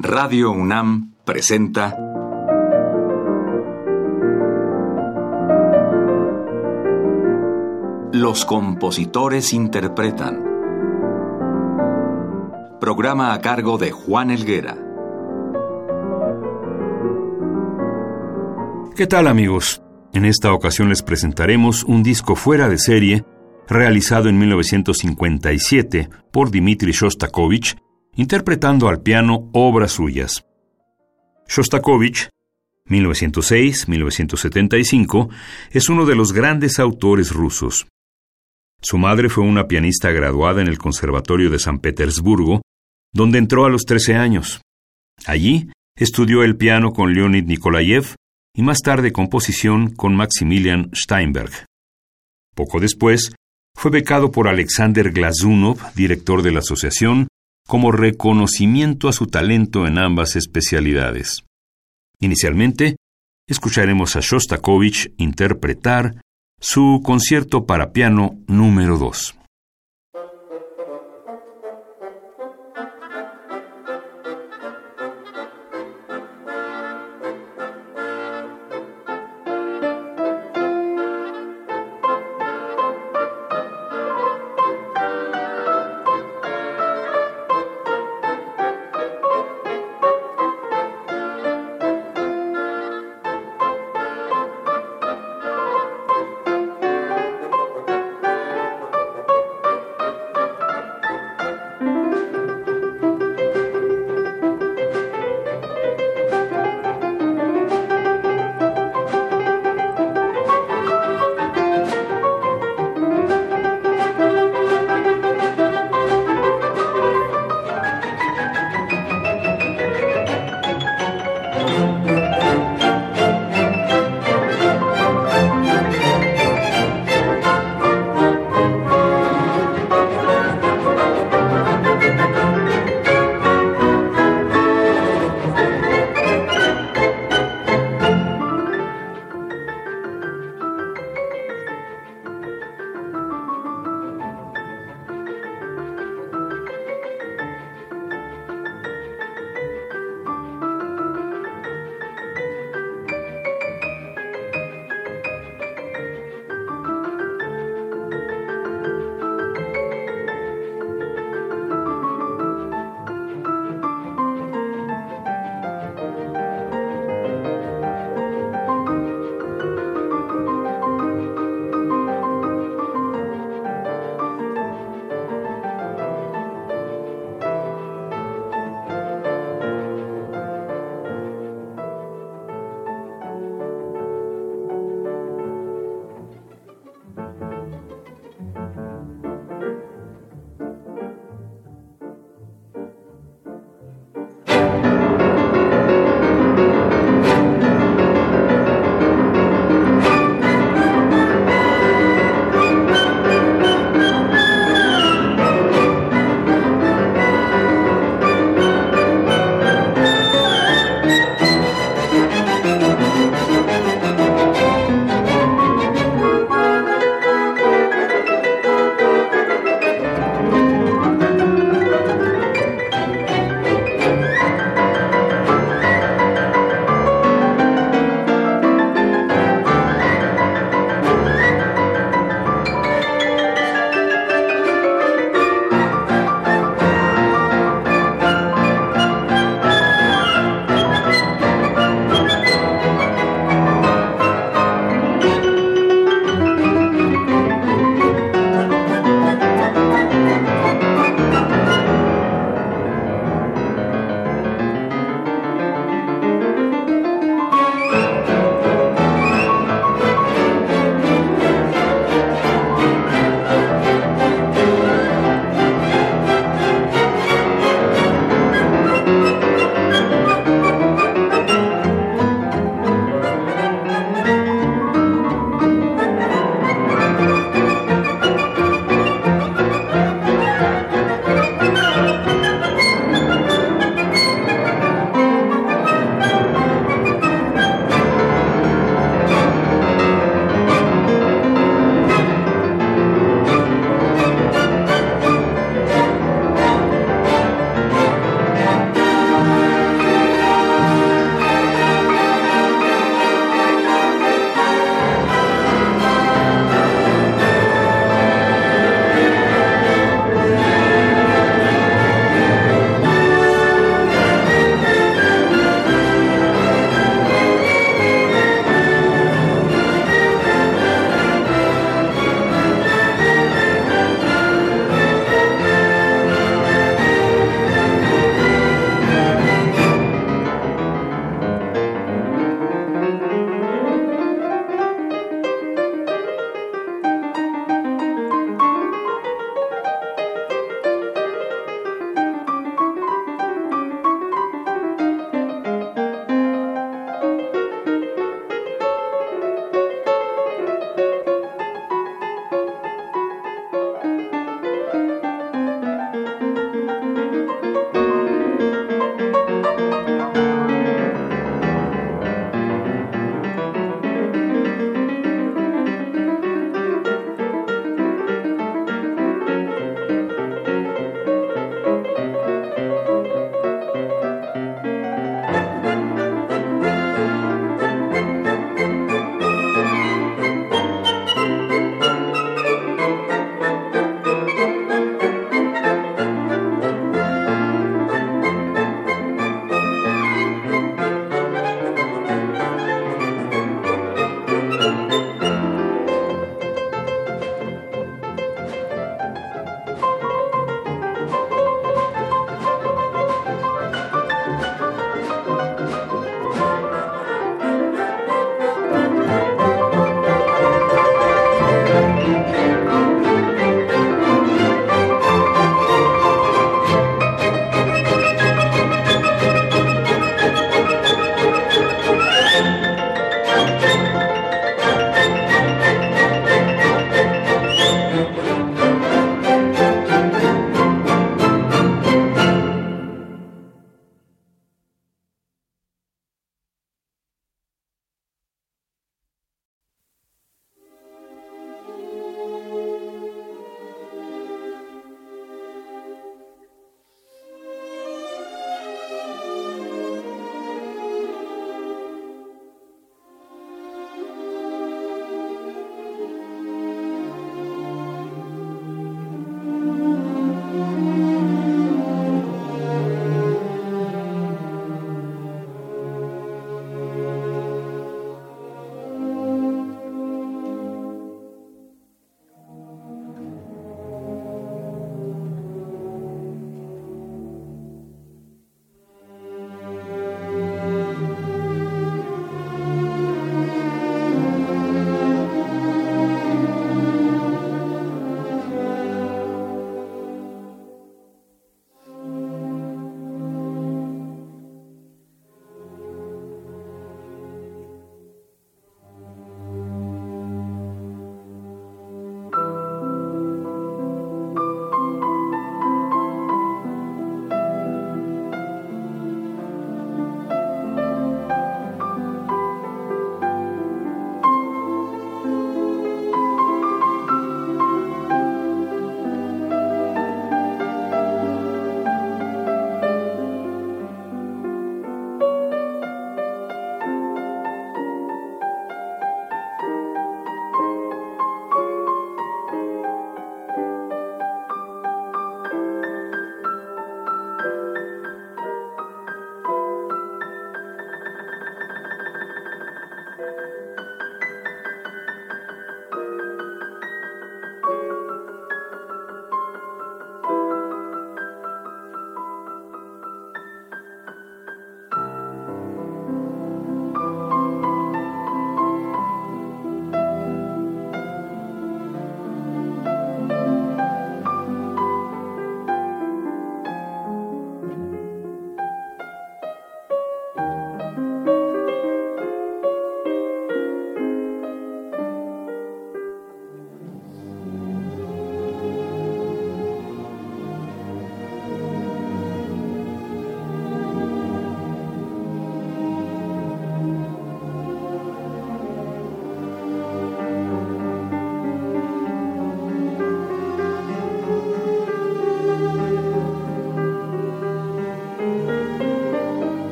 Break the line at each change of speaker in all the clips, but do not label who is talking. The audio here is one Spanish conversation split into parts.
Radio UNAM presenta Los compositores interpretan. Programa a cargo de Juan Elguera.
¿Qué tal amigos? En esta ocasión les presentaremos un disco fuera de serie realizado en 1957 por Dmitri Shostakovich, interpretando al piano obras suyas. Shostakovich, 1906-1975, es uno de los grandes autores rusos. Su madre fue una pianista graduada en el Conservatorio de San Petersburgo, donde entró a los 13 años. Allí estudió el piano con Leonid Nikolayev y más tarde composición con Maximilian Steinberg. Poco después, fue becado por Alexander Glazunov, director de la asociación, como reconocimiento a su talento en ambas especialidades. Inicialmente, escucharemos a Shostakovich interpretar su concierto para piano número 2.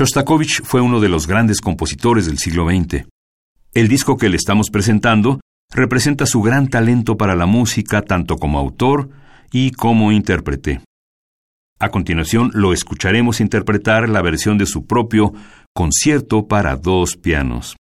Shostakovich fue uno de los grandes compositores del siglo XX. El disco que le estamos presentando representa su gran talento para la música tanto como autor y como intérprete. A continuación lo escucharemos interpretar la versión de su propio concierto para dos pianos.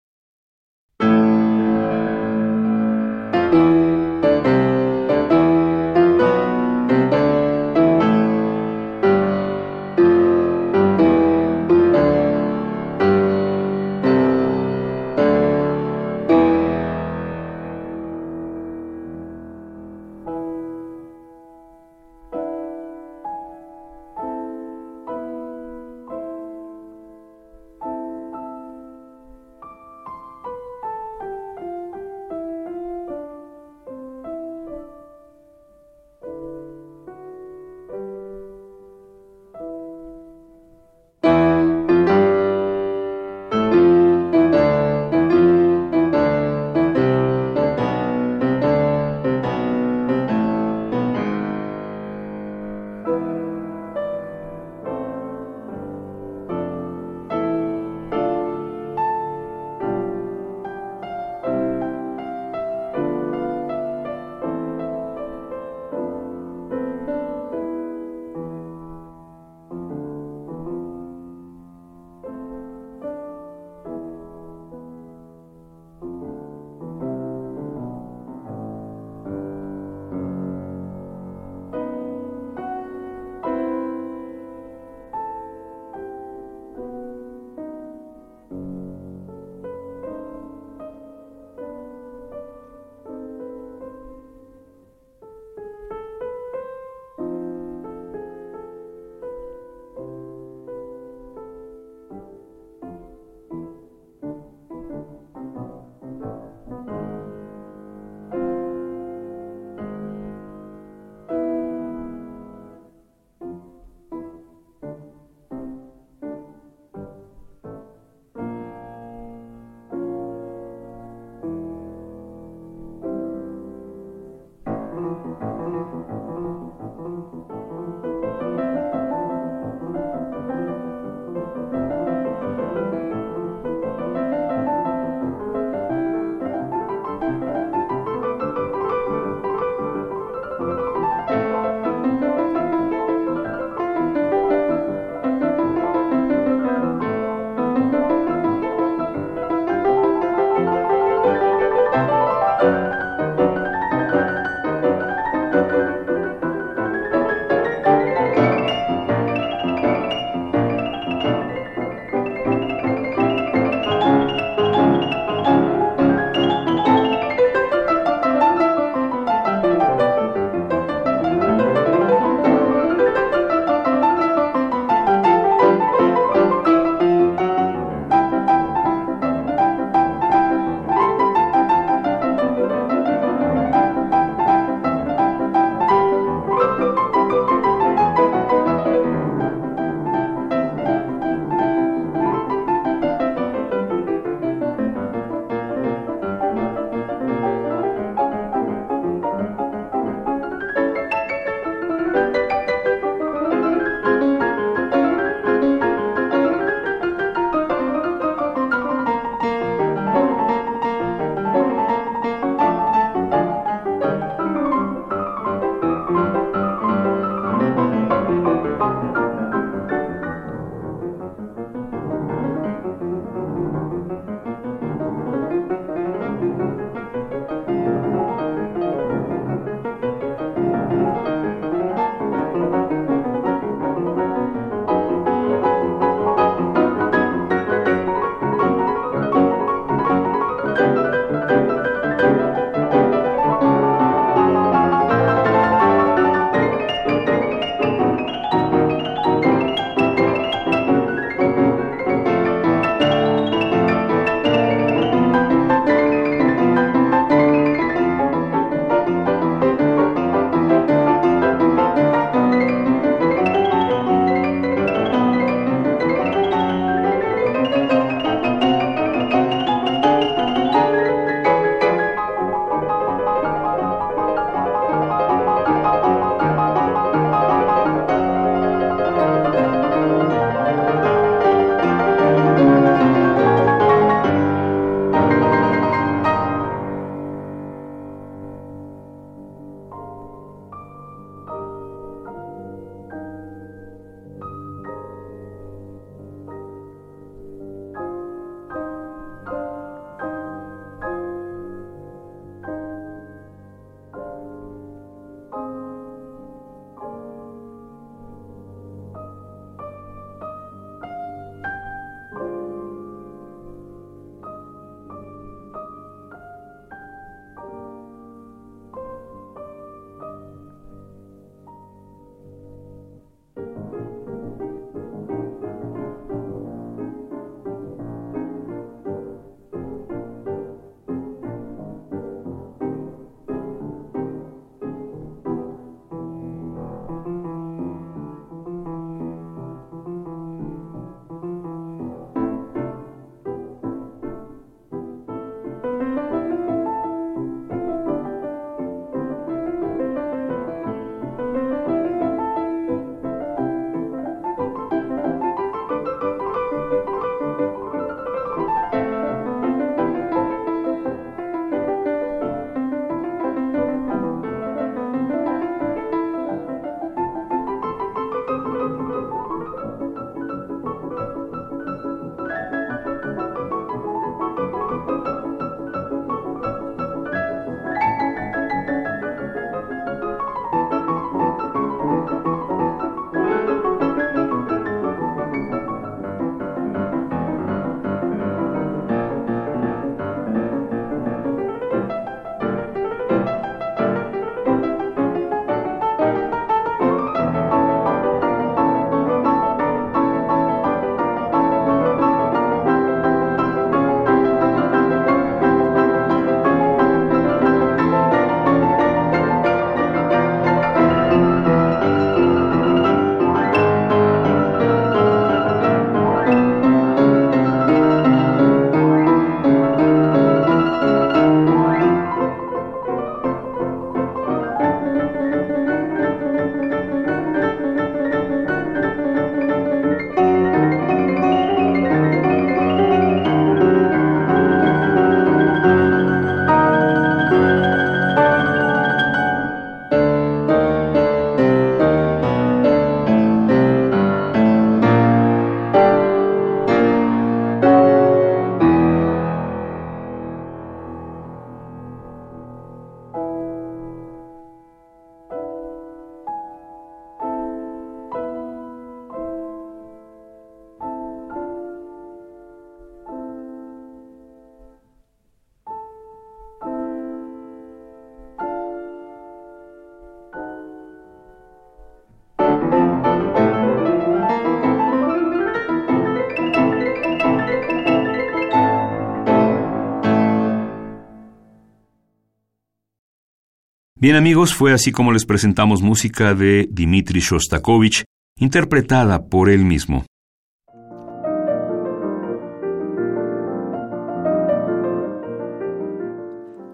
Bien amigos, fue así como les presentamos música de Dmitri Shostakovich, interpretada por él mismo.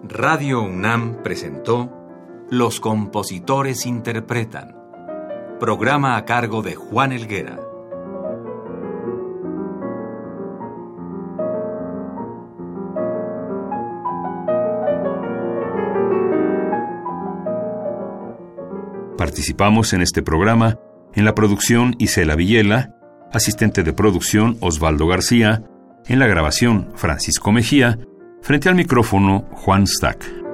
Radio UNAM presentó Los compositores interpretan, programa a cargo de Juan Elguera.
Participamos en este programa en la producción Isela Villela, asistente de producción Osvaldo García, en la grabación Francisco Mejía, frente al micrófono Juan Stack.